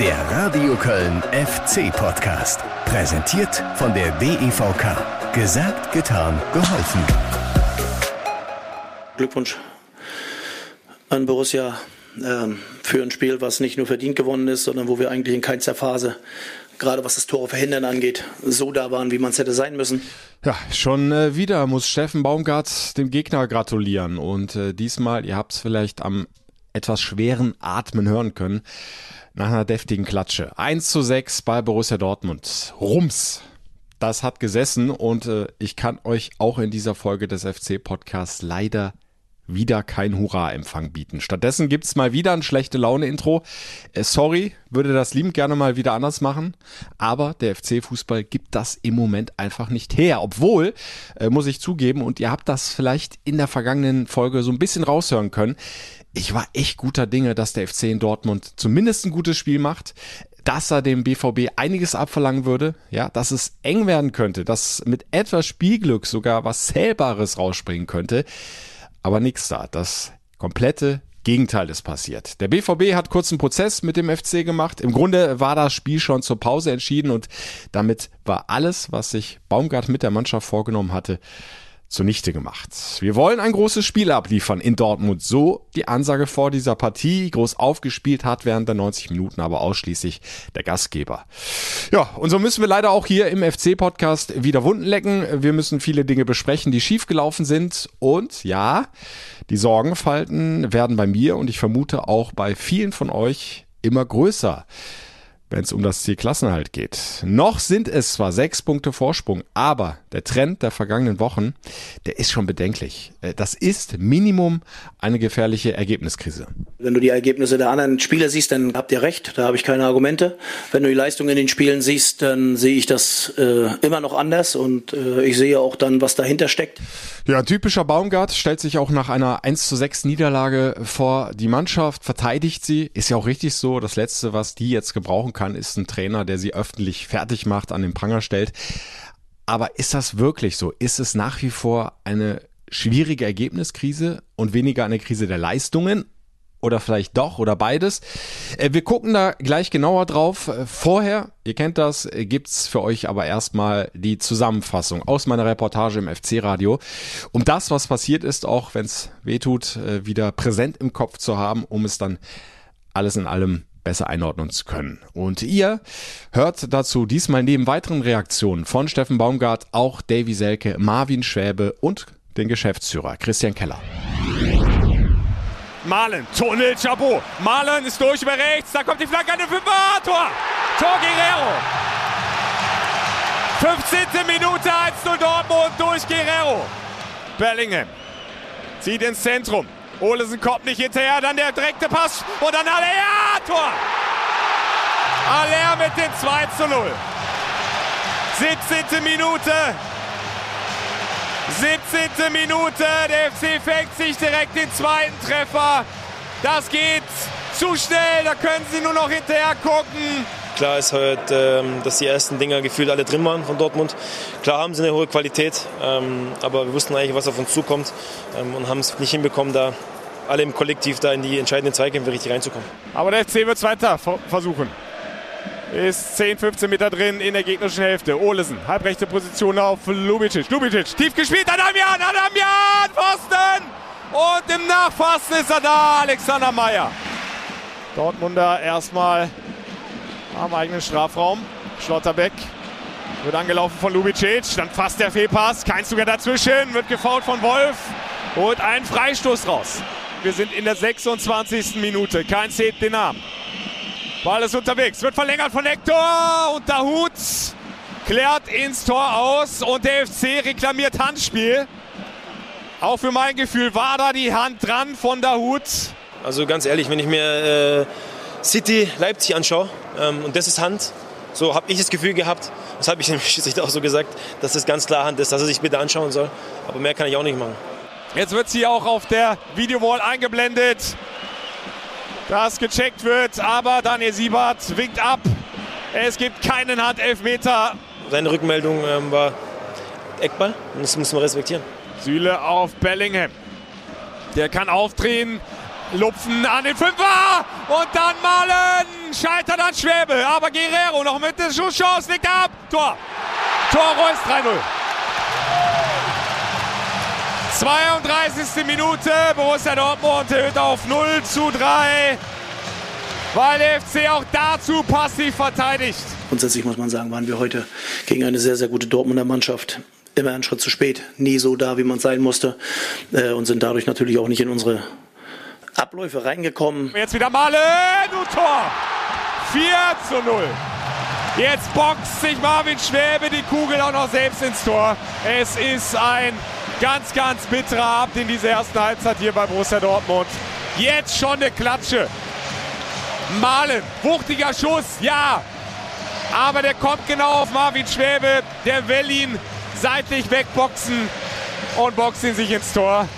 Der Radio Köln FC Podcast. Präsentiert von der DEVK. Gesagt, getan, geholfen. Glückwunsch an Borussia ähm, für ein Spiel, was nicht nur verdient gewonnen ist, sondern wo wir eigentlich in keinster Phase gerade was das Tore verhindern angeht, so da waren, wie man es hätte sein müssen. Ja, schon äh, wieder muss Steffen Baumgart dem Gegner gratulieren. Und äh, diesmal, ihr habt es vielleicht am etwas schweren Atmen hören können, nach einer deftigen Klatsche. 1 zu 6 bei Borussia Dortmund. Rums. Das hat gesessen und äh, ich kann euch auch in dieser Folge des FC-Podcasts leider wieder kein Hurra-Empfang bieten. Stattdessen gibt's mal wieder ein schlechte Laune-Intro. Äh, sorry, würde das liebend gerne mal wieder anders machen, aber der FC-Fußball gibt das im Moment einfach nicht her. Obwohl, äh, muss ich zugeben, und ihr habt das vielleicht in der vergangenen Folge so ein bisschen raushören können, ich war echt guter Dinge, dass der FC in Dortmund zumindest ein gutes Spiel macht dass er dem BVB einiges abverlangen würde, ja, dass es eng werden könnte, dass mit etwas Spielglück sogar was Zählbares rausspringen könnte aber nichts da. Das komplette Gegenteil ist passiert. Der BVB hat kurzen Prozess mit dem FC gemacht. Im Grunde war das Spiel schon zur Pause entschieden und damit war alles, was sich Baumgart mit der Mannschaft vorgenommen hatte, zunichte gemacht. Wir wollen ein großes Spiel abliefern in Dortmund. So die Ansage vor dieser Partie. Groß aufgespielt hat während der 90 Minuten aber ausschließlich der Gastgeber. Ja, und so müssen wir leider auch hier im FC-Podcast wieder Wunden lecken. Wir müssen viele Dinge besprechen, die schiefgelaufen sind. Und ja, die Sorgenfalten werden bei mir und ich vermute auch bei vielen von euch immer größer wenn es um das Ziel Klassenhalt geht. Noch sind es zwar sechs Punkte Vorsprung, aber der Trend der vergangenen Wochen, der ist schon bedenklich. Äh, das ist Minimum eine gefährliche Ergebniskrise. Wenn du die Ergebnisse der anderen Spieler siehst, dann habt ihr recht, da habe ich keine Argumente. Wenn du die Leistung in den Spielen siehst, dann sehe ich das äh, immer noch anders und äh, ich sehe auch dann, was dahinter steckt. Ja, typischer Baumgart stellt sich auch nach einer 1 zu 6 Niederlage vor die Mannschaft, verteidigt sie. Ist ja auch richtig so. Das Letzte, was die jetzt gebrauchen kann, ist ein Trainer, der sie öffentlich fertig macht, an den Pranger stellt. Aber ist das wirklich so? Ist es nach wie vor eine schwierige Ergebniskrise und weniger eine Krise der Leistungen? Oder vielleicht doch oder beides. Äh, wir gucken da gleich genauer drauf. Äh, vorher, ihr kennt das, äh, gibt's für euch aber erstmal die Zusammenfassung aus meiner Reportage im FC-Radio, um das, was passiert ist, auch wenn es wehtut, wieder präsent im Kopf zu haben, um es dann alles in allem besser einordnen zu können. Und ihr hört dazu diesmal neben weiteren Reaktionen von Steffen Baumgart auch Davy Selke, Marvin Schwäbe und den Geschäftsführer Christian Keller. Malen, Tunnel, Chabot. Malen ist durch über rechts, da kommt die Flanke an den Fünfer. Tor! Tor Guerrero. 15. Minute 1-0 Dortmund durch Guerrero. Bellingham zieht ins Zentrum. Olesen kommt nicht hinterher, dann der direkte Pass und dann Aller, Tor! Aller mit dem 2 zu 0. 17. Minute. 17. Minute. Der FC fängt sich direkt den zweiten Treffer. Das geht zu schnell, da können sie nur noch hinterher gucken. Klar ist halt, ähm, dass die ersten Dinger gefühlt alle drin waren von Dortmund. Klar haben sie eine hohe Qualität, ähm, aber wir wussten eigentlich, was auf uns zukommt ähm, und haben es nicht hinbekommen, da alle im Kollektiv da in die entscheidenden Zweikämpfe richtig reinzukommen. Aber der FC wird es weiter versuchen. Ist 10, 15 Meter drin in der gegnerischen Hälfte. Olesen, halbrechte Position auf Lubicic. Lubicic, tief gespielt, Adamian, Adamian, Pfosten! Und im Nachfassen ist er da, Alexander Meyer. Dortmunder erstmal am eigenen Strafraum. Schlotterbeck wird angelaufen von Lubicic. Dann fast der Fehlpass. Kein Zuger dazwischen. Wird gefault von Wolf. Holt einen Freistoß raus. Wir sind in der 26. Minute. Kein zählt den Namen. Ball ist unterwegs. Wird verlängert von Hector. Und der Hut klärt ins Tor aus. Und der FC reklamiert Handspiel. Auch für mein Gefühl war da die Hand dran von der Hut. Also ganz ehrlich, wenn ich mir äh, City Leipzig anschaue ähm, und das ist Hand, so habe ich das Gefühl gehabt, das habe ich dem Schiedsrichter auch so gesagt, dass das ganz klar Hand ist, dass er sich bitte anschauen soll. Aber mehr kann ich auch nicht machen. Jetzt wird sie auch auf der Videowall eingeblendet, dass gecheckt wird. Aber Daniel Siebert winkt ab. Es gibt keinen Handelfmeter. Seine Rückmeldung ähm, war Eckball und das muss man respektieren. Süle auf Bellingham. Der kann aufdrehen. Lupfen an den Fünfer und dann Malen. Scheitert an Schwäbe, aber Guerrero noch mit der Schusschance, legt ab. Tor. Tor Reus 3-0. 32. Minute, Borussia Dortmund erhöht auf 0 zu 3, weil der FC auch dazu passiv verteidigt. Grundsätzlich muss man sagen, waren wir heute gegen eine sehr, sehr gute Dortmunder Mannschaft immer einen Schritt zu spät, nie so da, wie man sein musste äh, und sind dadurch natürlich auch nicht in unsere Abläufe reingekommen. Jetzt wieder Malen und Tor. 4 zu 0. Jetzt boxt sich Marvin Schwäbe die Kugel auch noch selbst ins Tor. Es ist ein ganz, ganz bitterer Abend in dieser ersten Halbzeit hier bei Borussia Dortmund. Jetzt schon eine Klatsche. Malen, wuchtiger Schuss, ja. Aber der kommt genau auf Marvin Schwäbe. Der will ihn seitlich wegboxen und boxt ihn sich ins Tor.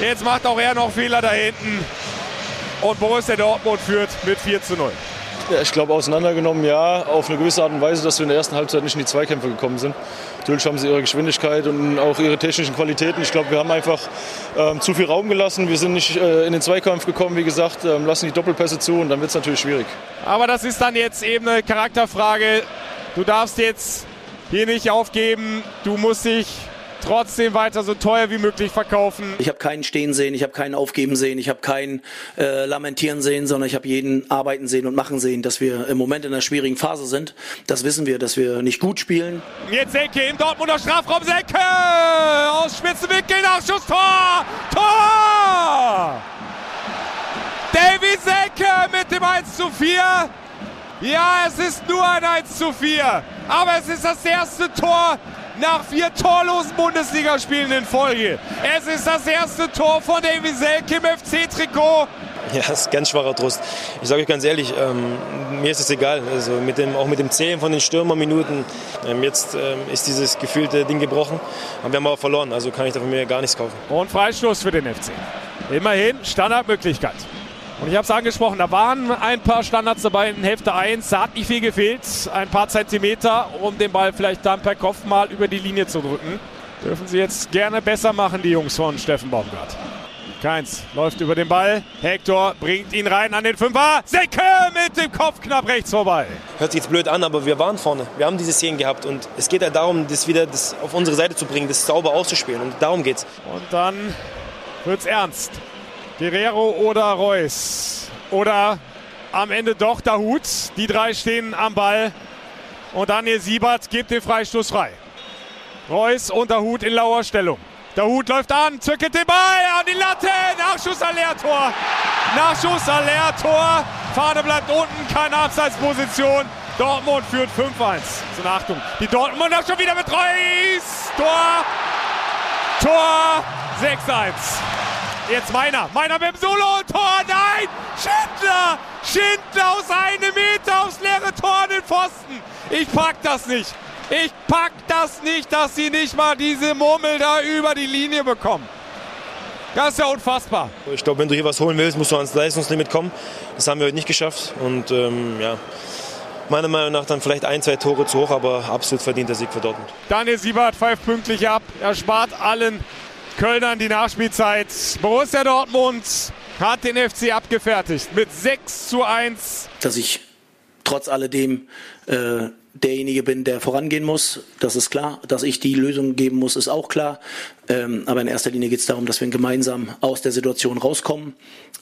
Jetzt macht auch er noch Fehler da hinten. Und Borussia Dortmund führt mit 4 zu 0. Ja, ich glaube, auseinandergenommen ja, auf eine gewisse Art und Weise, dass wir in der ersten Halbzeit nicht in die Zweikämpfe gekommen sind. Natürlich haben sie ihre Geschwindigkeit und auch ihre technischen Qualitäten. Ich glaube, wir haben einfach ähm, zu viel Raum gelassen. Wir sind nicht äh, in den Zweikampf gekommen, wie gesagt, ähm, lassen die Doppelpässe zu und dann wird es natürlich schwierig. Aber das ist dann jetzt eben eine Charakterfrage. Du darfst jetzt hier nicht aufgeben. Du musst dich trotzdem weiter so teuer wie möglich verkaufen. Ich habe keinen stehen sehen, ich habe keinen aufgeben sehen, ich habe keinen äh, lamentieren sehen, sondern ich habe jeden arbeiten sehen und machen sehen, dass wir im Moment in einer schwierigen Phase sind. Das wissen wir, dass wir nicht gut spielen. Jetzt Selke im Dortmunder Strafraum, Selke aus Spitzenwinkel, Nachschusstor, Tor! Davy Selke mit dem 1 zu 4. Ja, es ist nur ein 1 zu 4, aber es ist das erste Tor nach vier torlosen Bundesligaspielen in Folge. Es ist das erste Tor von Davy Selke im FC-Trikot. Ja, das ist ganz schwacher Trost. Ich sage euch ganz ehrlich, ähm, mir ist es egal. Also mit dem, auch mit dem Zählen von den Stürmerminuten, ähm, jetzt ähm, ist dieses gefühlte Ding gebrochen. Aber wir haben aber verloren, also kann ich davon mir gar nichts kaufen. Und Freistoß für den FC. Immerhin Standardmöglichkeit. Und ich habe es angesprochen, da waren ein paar Standards dabei in Hälfte 1. Da hat nicht viel gefehlt. Ein paar Zentimeter, um den Ball vielleicht dann per Kopf mal über die Linie zu drücken. Dürfen sie jetzt gerne besser machen, die Jungs von Steffen Baumgart. Keins läuft über den Ball. Hector bringt ihn rein an den Fünfer. Secke mit dem Kopf knapp rechts vorbei. Hört sich jetzt blöd an, aber wir waren vorne. Wir haben diese Szenen gehabt und es geht halt darum, das wieder das auf unsere Seite zu bringen, das sauber auszuspielen und darum geht's. Und dann wird's ernst. Guerrero oder Reus. Oder am Ende doch Dahut. Die drei stehen am Ball. Und Daniel Siebert gibt den Freistoß frei. Reus und Dahut in lauer Stellung. Dahut läuft an, zückelt den Ball an die Latte. Nachschuss an Leertor. Nachschuss an Leertor. Fahne bleibt unten, keine Abseitsposition. Dortmund führt 5-1. Zur Achtung. Die Dortmunder schon wieder mit Reus. Tor. Tor. 6-1. Jetzt meiner. Meiner mit dem Solo. Tor. Nein. Schindler. Schindler aus einem Meter aufs leere Tor an den Pfosten. Ich pack das nicht. Ich pack das nicht, dass sie nicht mal diese Murmel da über die Linie bekommen. Das ist ja unfassbar. Ich glaube, wenn du hier was holen willst, musst du ans Leistungslimit kommen. Das haben wir heute nicht geschafft. Und ähm, ja, meiner Meinung nach dann vielleicht ein, zwei Tore zu hoch, aber absolut verdienter Sieg für Dortmund. Daniel Siebert pfeift pünktlich ab. Er spart allen Kölnern die Nachspielzeit. Borussia Dortmund hat den FC abgefertigt mit 6 zu 1. Dass ich trotz alledem äh, derjenige bin, der vorangehen muss, das ist klar. Dass ich die Lösung geben muss, ist auch klar. Ähm, aber in erster Linie geht es darum, dass wir gemeinsam aus der Situation rauskommen.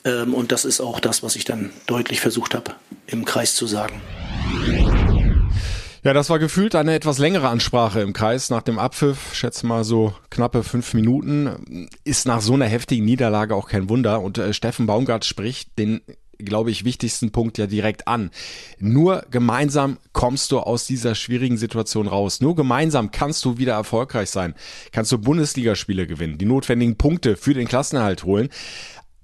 Ähm, und das ist auch das, was ich dann deutlich versucht habe, im Kreis zu sagen. Ja, das war gefühlt eine etwas längere Ansprache im Kreis nach dem Abpfiff. Schätze mal so knappe fünf Minuten. Ist nach so einer heftigen Niederlage auch kein Wunder. Und äh, Steffen Baumgart spricht den glaube ich, wichtigsten Punkt ja direkt an. Nur gemeinsam kommst du aus dieser schwierigen Situation raus. Nur gemeinsam kannst du wieder erfolgreich sein. Kannst du Bundesligaspiele gewinnen, die notwendigen Punkte für den Klassenerhalt holen.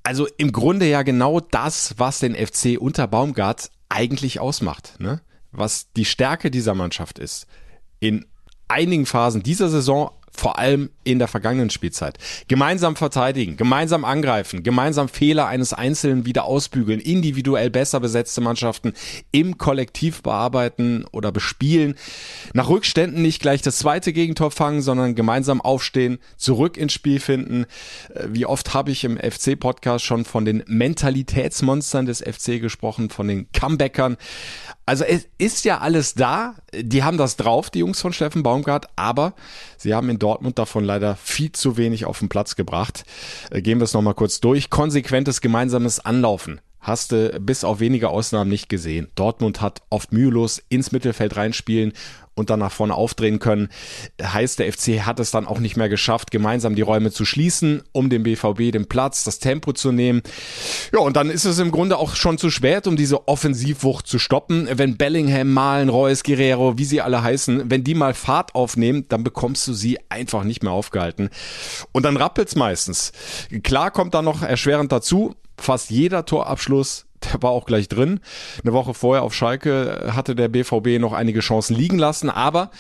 Also im Grunde ja genau das, was den FC unter Baumgart eigentlich ausmacht. Ne? Was die Stärke dieser Mannschaft ist. In einigen Phasen dieser Saison vor allem in der vergangenen Spielzeit. Gemeinsam verteidigen, gemeinsam angreifen, gemeinsam Fehler eines Einzelnen wieder ausbügeln, individuell besser besetzte Mannschaften im Kollektiv bearbeiten oder bespielen, nach Rückständen nicht gleich das zweite Gegentor fangen, sondern gemeinsam aufstehen, zurück ins Spiel finden. Äh, wie oft habe ich im FC-Podcast schon von den Mentalitätsmonstern des FC gesprochen, von den Comebackern. Also es ist ja alles da. Die haben das drauf, die Jungs von Steffen Baumgart, aber sie haben in Dortmund davon leider viel zu wenig auf den Platz gebracht. Äh, gehen wir es nochmal kurz durch. Konsequentes gemeinsames Anlaufen hast du bis auf wenige Ausnahmen nicht gesehen. Dortmund hat oft mühelos ins Mittelfeld reinspielen und dann nach vorne aufdrehen können. Heißt, der FC hat es dann auch nicht mehr geschafft, gemeinsam die Räume zu schließen, um dem BVB den Platz, das Tempo zu nehmen. Ja, und dann ist es im Grunde auch schon zu spät, um diese Offensivwucht zu stoppen. Wenn Bellingham, Malen, Reus, Guerrero, wie sie alle heißen, wenn die mal Fahrt aufnehmen, dann bekommst du sie einfach nicht mehr aufgehalten. Und dann rappelt's meistens. Klar kommt da noch erschwerend dazu, fast jeder Torabschluss der war auch gleich drin. Eine Woche vorher auf Schalke hatte der BVB noch einige Chancen liegen lassen, aber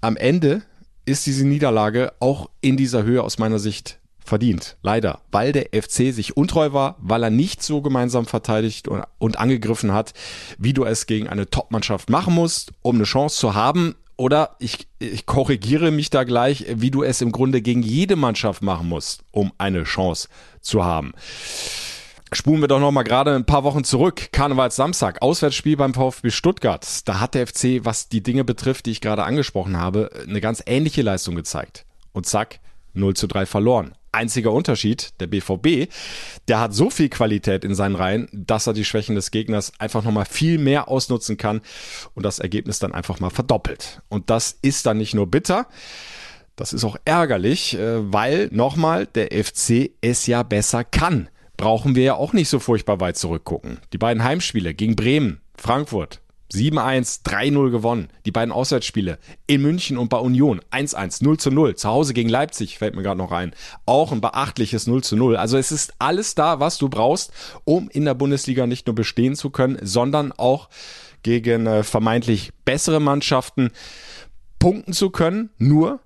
am Ende ist diese Niederlage auch in dieser Höhe aus meiner Sicht verdient. Leider, weil der FC sich untreu war, weil er nicht so gemeinsam verteidigt und, und angegriffen hat, wie du es gegen eine Top-Mannschaft machen musst, um eine Chance zu haben. Oder ich, ich korrigiere mich da gleich, wie du es im Grunde gegen jede Mannschaft machen musst, um eine Chance zu haben. Spulen wir doch noch mal gerade ein paar Wochen zurück. Karnevals Samstag, Auswärtsspiel beim VfB Stuttgart. Da hat der FC, was die Dinge betrifft, die ich gerade angesprochen habe, eine ganz ähnliche Leistung gezeigt. Und zack, 0 zu 3 verloren. Einziger Unterschied, der BVB, der hat so viel Qualität in seinen Reihen, dass er die Schwächen des Gegners einfach nochmal viel mehr ausnutzen kann und das Ergebnis dann einfach mal verdoppelt. Und das ist dann nicht nur bitter, das ist auch ärgerlich, äh, weil nochmal der FC es ja besser kann brauchen wir ja auch nicht so furchtbar weit zurückgucken. Die beiden Heimspiele gegen Bremen, Frankfurt, 7-1, 3-0 gewonnen. Die beiden Auswärtsspiele in München und bei Union 1-1, 0-0. Zu Hause gegen Leipzig fällt mir gerade noch ein. Auch ein beachtliches 0-0. Also es ist alles da, was du brauchst, um in der Bundesliga nicht nur bestehen zu können, sondern auch gegen äh, vermeintlich bessere Mannschaften punkten zu können. Nur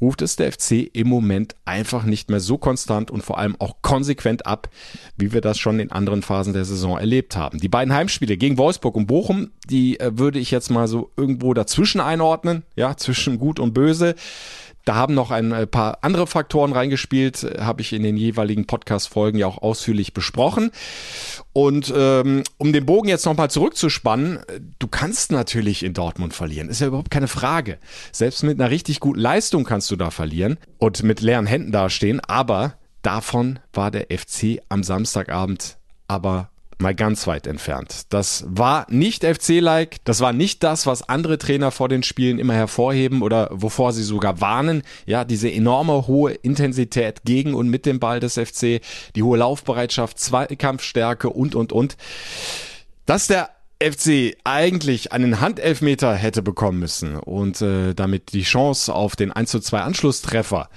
ruft es der FC im Moment einfach nicht mehr so konstant und vor allem auch konsequent ab, wie wir das schon in anderen Phasen der Saison erlebt haben. Die beiden Heimspiele gegen Wolfsburg und Bochum, die äh, würde ich jetzt mal so irgendwo dazwischen einordnen, ja, zwischen gut und böse. Da haben noch ein äh, paar andere Faktoren reingespielt, äh, habe ich in den jeweiligen Podcast-Folgen ja auch ausführlich besprochen. Und ähm, um den Bogen jetzt nochmal zurückzuspannen, äh, du kannst natürlich in Dortmund verlieren, ist ja überhaupt keine Frage. Selbst mit einer richtig guten Leistung kannst du da verlieren und mit leeren Händen dastehen, aber davon war der FC am Samstagabend aber mal ganz weit entfernt. Das war nicht FC-like, das war nicht das, was andere Trainer vor den Spielen immer hervorheben oder wovor sie sogar warnen. Ja, diese enorme hohe Intensität gegen und mit dem Ball des FC, die hohe Laufbereitschaft, Zweikampfstärke und, und, und. Dass der FC eigentlich einen Handelfmeter hätte bekommen müssen und äh, damit die Chance auf den 1 zu 2 Anschlusstreffer,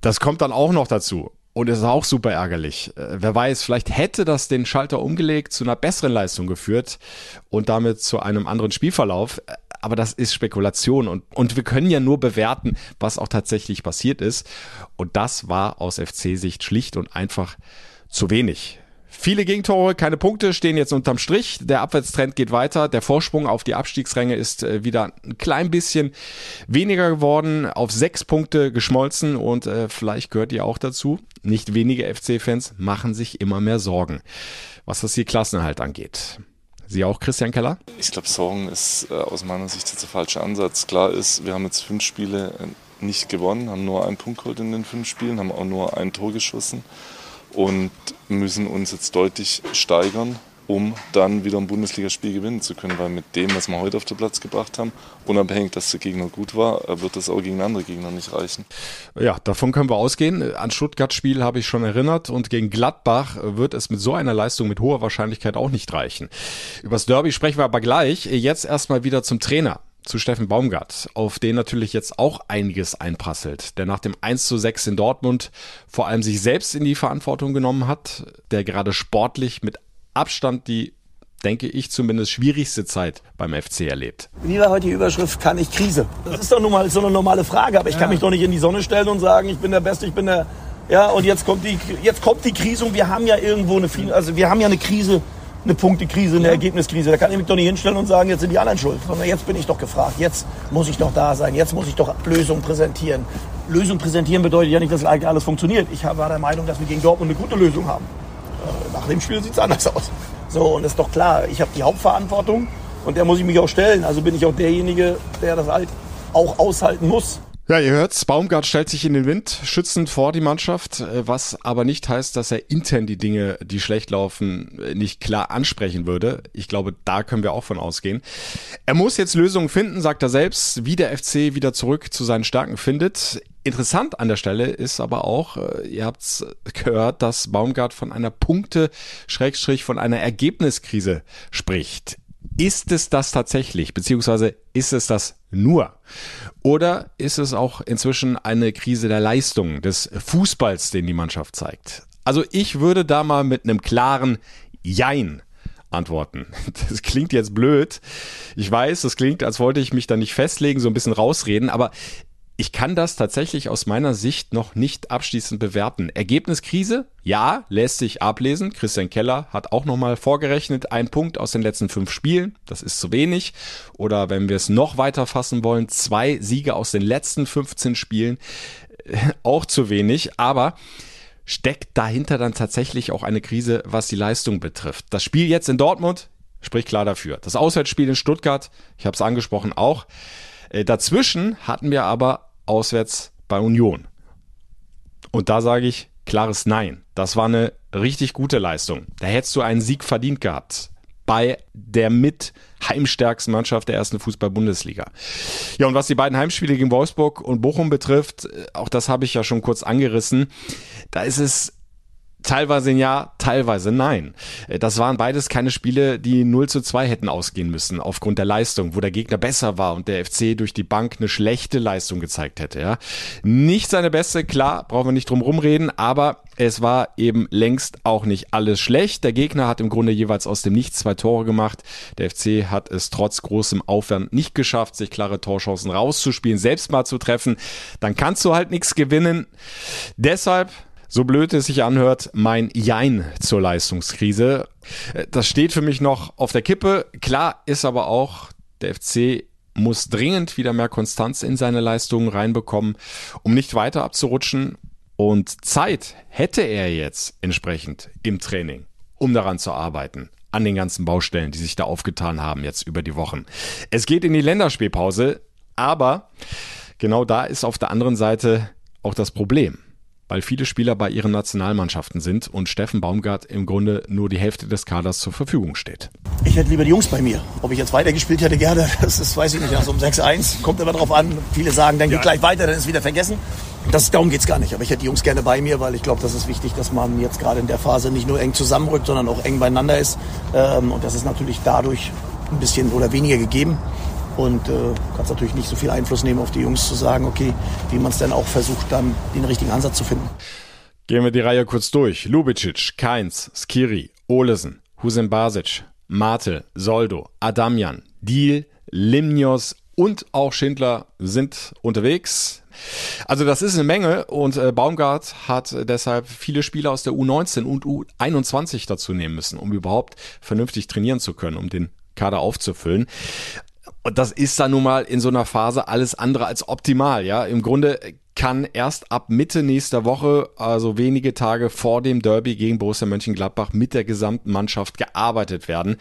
das kommt dann auch noch dazu. Und es ist auch super ärgerlich. Äh, wer weiß, vielleicht hätte das den Schalter umgelegt, zu einer besseren Leistung geführt und damit zu einem anderen Spielverlauf. Äh, aber das ist Spekulation und, und wir können ja nur bewerten, was auch tatsächlich passiert ist. Und das war aus FC-Sicht schlicht und einfach zu wenig. Viele Gegentore, keine Punkte, stehen jetzt unterm Strich. Der Abwärtstrend geht weiter. Der Vorsprung auf die Abstiegsränge ist äh, wieder ein klein bisschen weniger geworden, auf sechs Punkte geschmolzen und äh, vielleicht gehört ihr auch dazu. Nicht wenige FC-Fans machen sich immer mehr Sorgen, was das hier Klassenhalt angeht. Sie auch, Christian Keller? Ich glaube, Sorgen ist äh, aus meiner Sicht jetzt der falsche Ansatz. Klar ist, wir haben jetzt fünf Spiele äh, nicht gewonnen, haben nur einen Punkt geholt in den fünf Spielen, haben auch nur ein Tor geschossen und müssen uns jetzt deutlich steigern, um dann wieder ein Bundesligaspiel gewinnen zu können. Weil mit dem, was wir heute auf den Platz gebracht haben, unabhängig, dass der Gegner gut war, wird das auch gegen andere Gegner nicht reichen. Ja, davon können wir ausgehen. An Stuttgart-Spiel habe ich schon erinnert und gegen Gladbach wird es mit so einer Leistung mit hoher Wahrscheinlichkeit auch nicht reichen. Übers Derby sprechen wir aber gleich. Jetzt erstmal wieder zum Trainer zu Steffen Baumgart, auf den natürlich jetzt auch einiges einprasselt, der nach dem 1 zu 6 in Dortmund vor allem sich selbst in die Verantwortung genommen hat, der gerade sportlich mit Abstand die denke ich zumindest, schwierigste Zeit beim FC erlebt. Wie war heute die Überschrift, kann ich Krise? Das ist doch nun mal so eine normale Frage, aber ich ja. kann mich doch nicht in die Sonne stellen und sagen, ich bin der Beste, ich bin der, ja, und jetzt kommt die, jetzt kommt die Krise und wir haben ja irgendwo eine, also wir haben ja eine Krise, eine Punktekrise, eine ja. Ergebniskrise. Da kann ich mich doch nicht hinstellen und sagen, jetzt sind die anderen schuld. Sondern jetzt bin ich doch gefragt. Jetzt muss ich doch da sein. Jetzt muss ich doch Lösungen präsentieren. Lösung präsentieren bedeutet ja nicht, dass alles funktioniert. Ich war der Meinung, dass wir gegen Dortmund eine gute Lösung haben. Äh, nach dem Spiel sieht es anders aus. So, und das ist doch klar. Ich habe die Hauptverantwortung und der muss ich mich auch stellen. Also bin ich auch derjenige, der das halt auch aushalten muss. Ja, ihr hört's, Baumgart stellt sich in den Wind, schützend vor die Mannschaft, äh, was aber nicht heißt, dass er intern die Dinge, die schlecht laufen, äh, nicht klar ansprechen würde. Ich glaube, da können wir auch von ausgehen. Er muss jetzt Lösungen finden, sagt er selbst, wie der FC wieder zurück zu seinen Stärken findet. Interessant an der Stelle ist aber auch, äh, ihr habt's gehört, dass Baumgart von einer Punkte, Schrägstrich, von einer Ergebniskrise spricht. Ist es das tatsächlich, beziehungsweise ist es das nur? Oder ist es auch inzwischen eine Krise der Leistung, des Fußballs, den die Mannschaft zeigt? Also ich würde da mal mit einem klaren Jein antworten. Das klingt jetzt blöd. Ich weiß, das klingt, als wollte ich mich da nicht festlegen, so ein bisschen rausreden, aber ich kann das tatsächlich aus meiner Sicht noch nicht abschließend bewerten. Ergebniskrise? Ja, lässt sich ablesen. Christian Keller hat auch nochmal vorgerechnet. Ein Punkt aus den letzten fünf Spielen. Das ist zu wenig. Oder wenn wir es noch weiter fassen wollen, zwei Siege aus den letzten 15 Spielen. Auch zu wenig. Aber steckt dahinter dann tatsächlich auch eine Krise, was die Leistung betrifft. Das Spiel jetzt in Dortmund spricht klar dafür. Das Auswärtsspiel in Stuttgart, ich habe es angesprochen, auch. Äh, dazwischen hatten wir aber auswärts bei Union. Und da sage ich klares Nein. Das war eine richtig gute Leistung. Da hättest du einen Sieg verdient gehabt. Bei der mit heimstärksten Mannschaft der ersten Fußball-Bundesliga. Ja, und was die beiden Heimspiele gegen Wolfsburg und Bochum betrifft, äh, auch das habe ich ja schon kurz angerissen, da ist es Teilweise ja, teilweise nein. Äh, das waren beides keine Spiele, die 0 zu 2 hätten ausgehen müssen, aufgrund der Leistung, wo der Gegner besser war und der FC durch die Bank eine schlechte Leistung gezeigt hätte. Ja. Nicht seine beste, klar, brauchen wir nicht drum rumreden, aber es war eben längst auch nicht alles schlecht. Der Gegner hat im Grunde jeweils aus dem Nichts zwei Tore gemacht. Der FC hat es trotz großem Aufwand nicht geschafft, sich klare Torchancen rauszuspielen, selbst mal zu treffen. Dann kannst du halt nichts gewinnen. Deshalb so blöd es sich anhört, mein Jein zur Leistungskrise. Äh, das steht für mich noch auf der Kippe. Klar ist aber auch, der FC muss dringend wieder mehr Konstanz in seine Leistungen reinbekommen, um nicht weiter abzurutschen. Und Zeit hätte er jetzt entsprechend im Training, um daran zu arbeiten an den ganzen Baustellen, die sich da aufgetan haben jetzt über die Wochen. Es geht in die Länderspielpause, aber genau da ist auf der anderen Seite auch das Problem weil viele Spieler bei ihren Nationalmannschaften sind und Steffen Baumgart im Grunde nur die Hälfte des Kaders zur Verfügung steht. Ich hätte lieber die Jungs bei mir. Ob ich jetzt weitergespielt hätte, gerne, das ist, weiß ich nicht. Also um 6-1 kommt immer drauf an. Viele sagen, dann geht gleich weiter, dann ist wieder vergessen. Das, darum geht's gar nicht. Aber ich hätte die Jungs gerne bei mir, weil ich glaube, das ist wichtig, dass man jetzt gerade in der Phase nicht nur eng zusammenrückt, sondern auch eng beieinander ist. Ähm, und das ist natürlich dadurch ein bisschen oder weniger gegeben und äh, kannst natürlich nicht so viel Einfluss nehmen auf die Jungs zu sagen, okay, wie man es dann auch versucht, dann den richtigen Ansatz zu finden. Gehen wir die Reihe kurz durch. Lubicic, Keins, Skiri, Olesen, Husem Basic, Martel, Soldo, Adamian, Diel, Limnios und auch Schindler sind unterwegs. Also das ist eine Menge und äh, Baumgart hat deshalb viele Spieler aus der U19 und U21 dazu nehmen müssen, um überhaupt vernünftig trainieren zu können, um den Kader aufzufüllen. Und das ist dann nun mal in so einer Phase alles andere als optimal, ja. Im Grunde kann erst ab Mitte nächster Woche, also wenige Tage vor dem Derby gegen Borussia Mönchengladbach, mit der gesamten Mannschaft gearbeitet werden.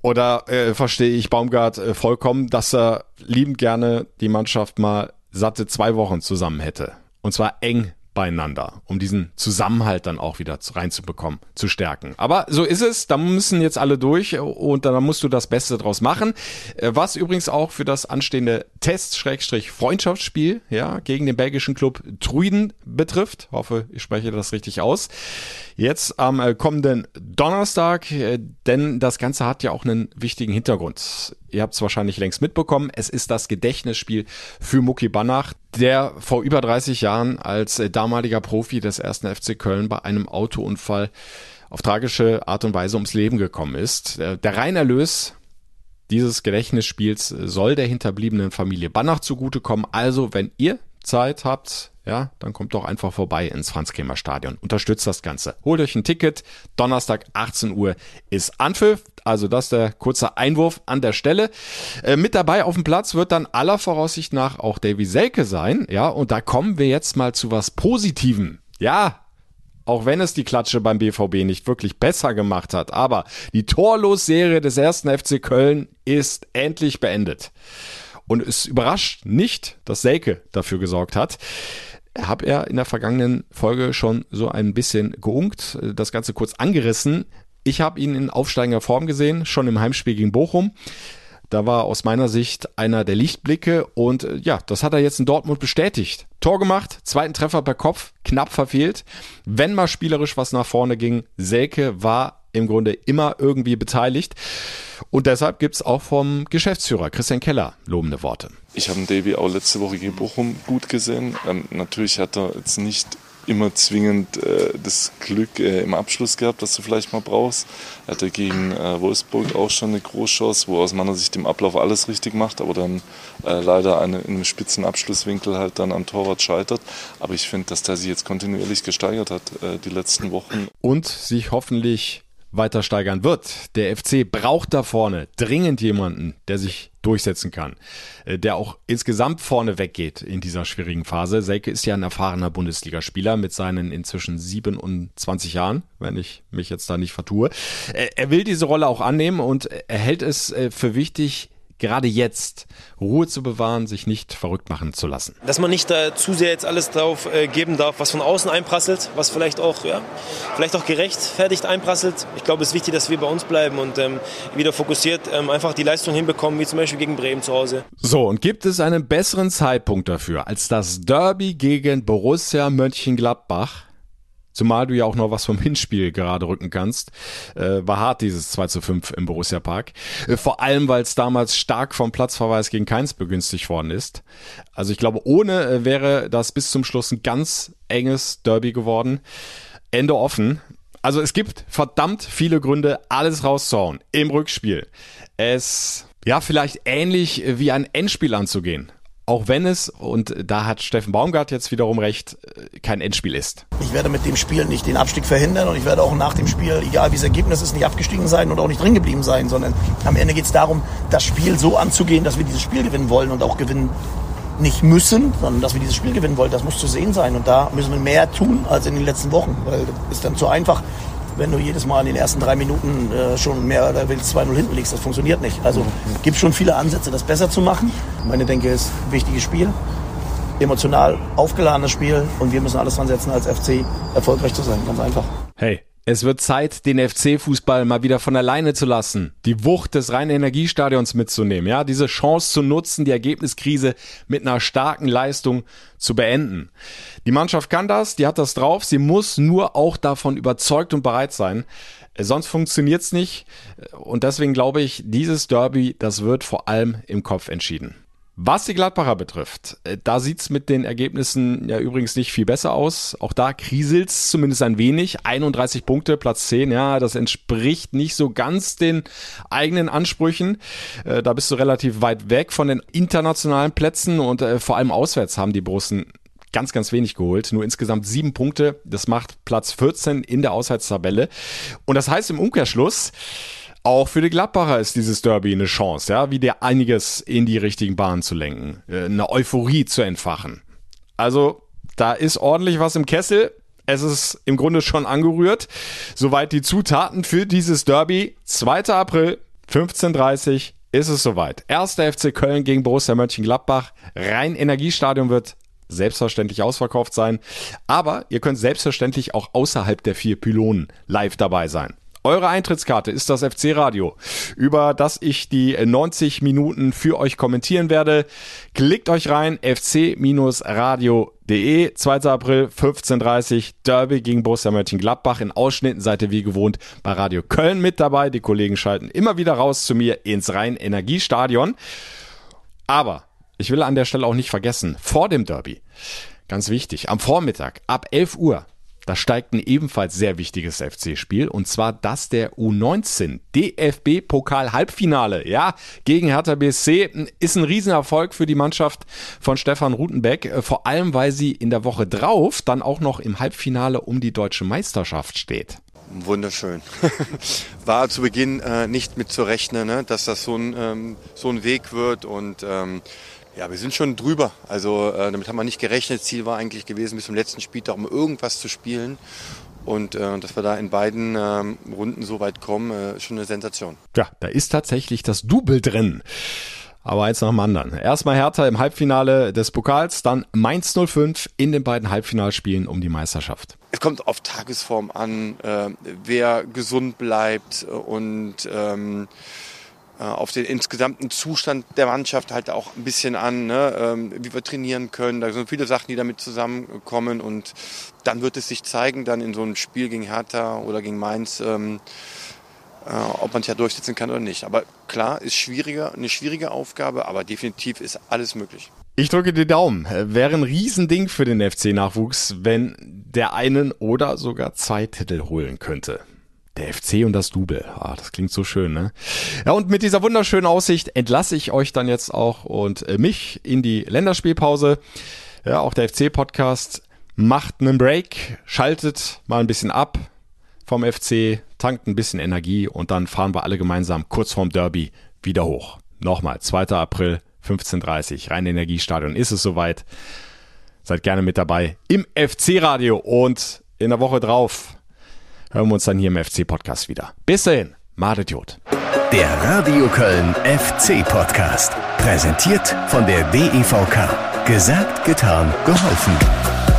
Oder äh, verstehe ich Baumgart äh, vollkommen, dass er liebend gerne die Mannschaft mal satte zwei Wochen zusammen hätte. Und zwar eng beieinander, um diesen Zusammenhalt dann auch wieder reinzubekommen, zu stärken. Aber so ist es, da müssen jetzt alle durch und dann musst du das Beste draus machen. Äh, was übrigens auch für das anstehende Test-Freundschaftsspiel ja, gegen den belgischen Club Truiden betrifft. Hoffe, ich spreche das richtig aus. Jetzt am äh, kommenden Donnerstag, äh, denn das Ganze hat ja auch einen wichtigen Hintergrund. Ihr habt es wahrscheinlich längst mitbekommen. Es ist das Gedächtnisspiel für Mucki Banach, der vor über 30 Jahren als äh, damaliger Profi des ersten FC Köln bei einem Autounfall auf tragische Art und Weise ums Leben gekommen ist. Der Reinerlös dieses Gedächtnisspiels soll der hinterbliebenen Familie Banach zugutekommen. Also, wenn ihr Zeit habt, ja, dann kommt doch einfach vorbei ins Franz-Kremer Stadion. Unterstützt das Ganze. Holt euch ein Ticket. Donnerstag 18 Uhr ist Anpfiff. Also das ist der kurze Einwurf an der Stelle. Äh, mit dabei auf dem Platz wird dann aller Voraussicht nach auch Davy Selke sein. Ja, und da kommen wir jetzt mal zu was Positivem. Ja, auch wenn es die Klatsche beim BVB nicht wirklich besser gemacht hat. Aber die Torlos-Serie des ersten FC Köln ist endlich beendet. Und es überrascht nicht, dass Selke dafür gesorgt hat habe er in der vergangenen Folge schon so ein bisschen geunkt, das Ganze kurz angerissen. Ich habe ihn in aufsteigender Form gesehen, schon im Heimspiel gegen Bochum. Da war aus meiner Sicht einer der Lichtblicke und äh, ja, das hat er jetzt in Dortmund bestätigt. Tor gemacht, zweiten Treffer per Kopf, knapp verfehlt. Wenn mal spielerisch was nach vorne ging, Selke war im Grunde immer irgendwie beteiligt. Und deshalb gibt es auch vom Geschäftsführer Christian Keller lobende Worte. Ich habe Davy auch letzte Woche gegen Bochum gut gesehen. Ähm, natürlich hat er jetzt nicht immer zwingend äh, das Glück äh, im Abschluss gehabt, das du vielleicht mal brauchst. Er hatte gegen äh, Wolfsburg auch schon eine Großchance, wo aus meiner Sicht im Ablauf alles richtig macht, aber dann äh, leider eine, in einem spitzen Abschlusswinkel halt dann am Torwart scheitert. Aber ich finde, dass der sich jetzt kontinuierlich gesteigert hat äh, die letzten Wochen. Und sich hoffentlich weiter steigern wird. Der FC braucht da vorne dringend jemanden, der sich durchsetzen kann, äh, der auch insgesamt vorne weggeht in dieser schwierigen Phase. Selke ist ja ein erfahrener Bundesligaspieler mit seinen inzwischen 27 Jahren, wenn ich mich jetzt da nicht vertue. Er will diese Rolle auch annehmen und er hält es äh, für wichtig, gerade jetzt Ruhe zu bewahren, sich nicht verrückt machen zu lassen. Dass man nicht da zu sehr jetzt alles drauf äh, geben darf, was von außen einprasselt, was vielleicht auch, ja, vielleicht auch gerechtfertigt einprasselt. Ich glaube, es ist wichtig, dass wir bei uns bleiben und ähm, wieder fokussiert ähm, einfach die Leistung hinbekommen, wie zum Beispiel gegen Bremen zu Hause. So, und gibt es einen besseren Zeitpunkt dafür als das Derby gegen Borussia Mönchengladbach? Zumal du ja auch noch was vom Hinspiel gerade rücken kannst. Äh, war hart dieses 2 zu 5 im Borussia Park. Äh, vor allem, weil es damals stark vom Platzverweis gegen Keins begünstigt worden ist. Also ich glaube, ohne äh, wäre das bis zum Schluss ein ganz enges Derby geworden. Ende offen. Also es gibt verdammt viele Gründe, alles rauszuhauen im Rückspiel. Es ja, vielleicht ähnlich wie ein Endspiel anzugehen. Auch wenn es, und da hat Steffen Baumgart jetzt wiederum recht, kein Endspiel ist. Ich werde mit dem Spiel nicht den Abstieg verhindern und ich werde auch nach dem Spiel, egal wie das Ergebnis ist, nicht abgestiegen sein und auch nicht drin geblieben sein, sondern am Ende geht es darum, das Spiel so anzugehen, dass wir dieses Spiel gewinnen wollen und auch gewinnen nicht müssen, sondern dass wir dieses Spiel gewinnen wollen. Das muss zu sehen sein und da müssen wir mehr tun als in den letzten Wochen, weil das ist dann zu einfach wenn du jedes Mal in den ersten drei Minuten äh, schon mehr oder willst 2-0 hinten liegst. Das funktioniert nicht. Also gibt schon viele Ansätze, das besser zu machen. Meine Denke ist ein wichtiges Spiel, emotional aufgeladenes Spiel und wir müssen alles dran setzen, als FC erfolgreich zu sein. Ganz einfach. Hey, es wird Zeit, den FC-Fußball mal wieder von alleine zu lassen, die Wucht des reinen Energiestadions mitzunehmen, ja, diese Chance zu nutzen, die Ergebniskrise mit einer starken Leistung zu beenden. Die Mannschaft kann das, die hat das drauf, sie muss nur auch davon überzeugt und bereit sein. Sonst funktioniert's nicht und deswegen glaube ich, dieses Derby, das wird vor allem im Kopf entschieden. Was die Gladbacher betrifft, äh, da sieht's mit den Ergebnissen ja übrigens nicht viel besser aus. Auch da kriselt's zumindest ein wenig. 31 Punkte, Platz 10, ja, das entspricht nicht so ganz den eigenen Ansprüchen. Äh, da bist du relativ weit weg von den internationalen Plätzen und äh, vor allem auswärts haben die Borussen ganz, ganz wenig geholt. Nur insgesamt sieben Punkte. Das macht Platz 14 in der Auswärtstabelle. Und das heißt im Umkehrschluss, auch für die Gladbacher ist dieses Derby eine Chance, ja, wieder einiges in die richtigen Bahnen zu lenken, äh, eine Euphorie zu entfachen. Also, da ist ordentlich was im Kessel. Es ist im Grunde schon angerührt. Soweit die Zutaten für dieses Derby. 2. April, 15.30 ist es soweit. Erster FC Köln gegen Borussia Mönchengladbach. Rein Energiestadion wird selbstverständlich ausverkauft sein. Aber ihr könnt selbstverständlich auch außerhalb der vier Pylonen live dabei sein. Eure Eintrittskarte ist das FC Radio, über das ich die 90 Minuten für euch kommentieren werde. Klickt euch rein, fc-radio.de, 2. April, 15.30 Derby gegen Borussia Mönchengladbach. In Ausschnitten seid ihr wie gewohnt bei Radio Köln mit dabei. Die Kollegen schalten immer wieder raus zu mir ins Rhein-Energiestadion. Aber ich will an der Stelle auch nicht vergessen, vor dem Derby, ganz wichtig, am Vormittag ab 11 Uhr Da steigt ein ebenfalls sehr wichtiges FC-Spiel und zwar das der U19 DFB Pokal Halbfinale. Ja, gegen Hertha BSC ist ein Riesenerfolg für die Mannschaft von Stefan Rutenbeck, äh, vor allem weil sie in der Woche drauf dann auch noch im Halbfinale um die deutsche Meisterschaft steht. Wunderschön. War zu Beginn äh, nicht mit zu rechnen, ne, dass das so ein, ähm, so ein Weg wird und ähm, ja, wir sind schon drüber. Also äh, damit haben wir nicht gerechnet. Ziel war eigentlich gewesen, bis zum letzten Spieltag um irgendwas zu spielen. Und äh, dass wir da in beiden ähm, Runden so weit kommen, äh, schon eine Sensation. Ja, da ist tatsächlich das Double drin. Aber eins nach dem anderen. Erstmal Hertha im Halbfinale des Pokals, dann Mainz 05 in den beiden Halbfinalspielen um die Meisterschaft. Es kommt auf Tagesform an, äh, wer gesund bleibt und ähm, äh, auf den insgesamten Zustand der Mannschaft halt auch ein bisschen an, ne? ähm, wie wir trainieren können. Da sind viele Sachen, die damit zusammenkommen und dann wird es sich zeigen, dann in so einem Spiel gegen Hertha oder gegen Mainz, ähm, äh, ob man es ja durchsetzen kann oder nicht. Aber klar, ist schwieriger, eine schwierige Aufgabe, aber definitiv ist alles möglich. Ich drücke die Daumen. Wäre ein Riesending für den FC-Nachwuchs, wenn der einen oder sogar zwei Titel holen könnte. Der FC und das Double. Ah, das klingt so schön, ne? Ja, und mit dieser wunderschönen Aussicht entlasse ich euch dann jetzt auch und äh, mich in die Länderspielpause. Ja, auch der FC-Podcast macht einen Break, schaltet mal ein bisschen ab vom FC, tankt ein bisschen Energie und dann fahren wir alle gemeinsam kurz vorm Derby wieder hoch. Nochmal, 2. April, 15.30 Rhein Energiestadion ist es soweit. Seid gerne mit dabei im FC-Radio und in der Woche drauf hören wir uns dann hier im FC-Podcast wieder. Bis dahin, Madet. Der Radio Köln FC-Podcast. Präsentiert von der DEVK. Gesagt, getan, geholfen.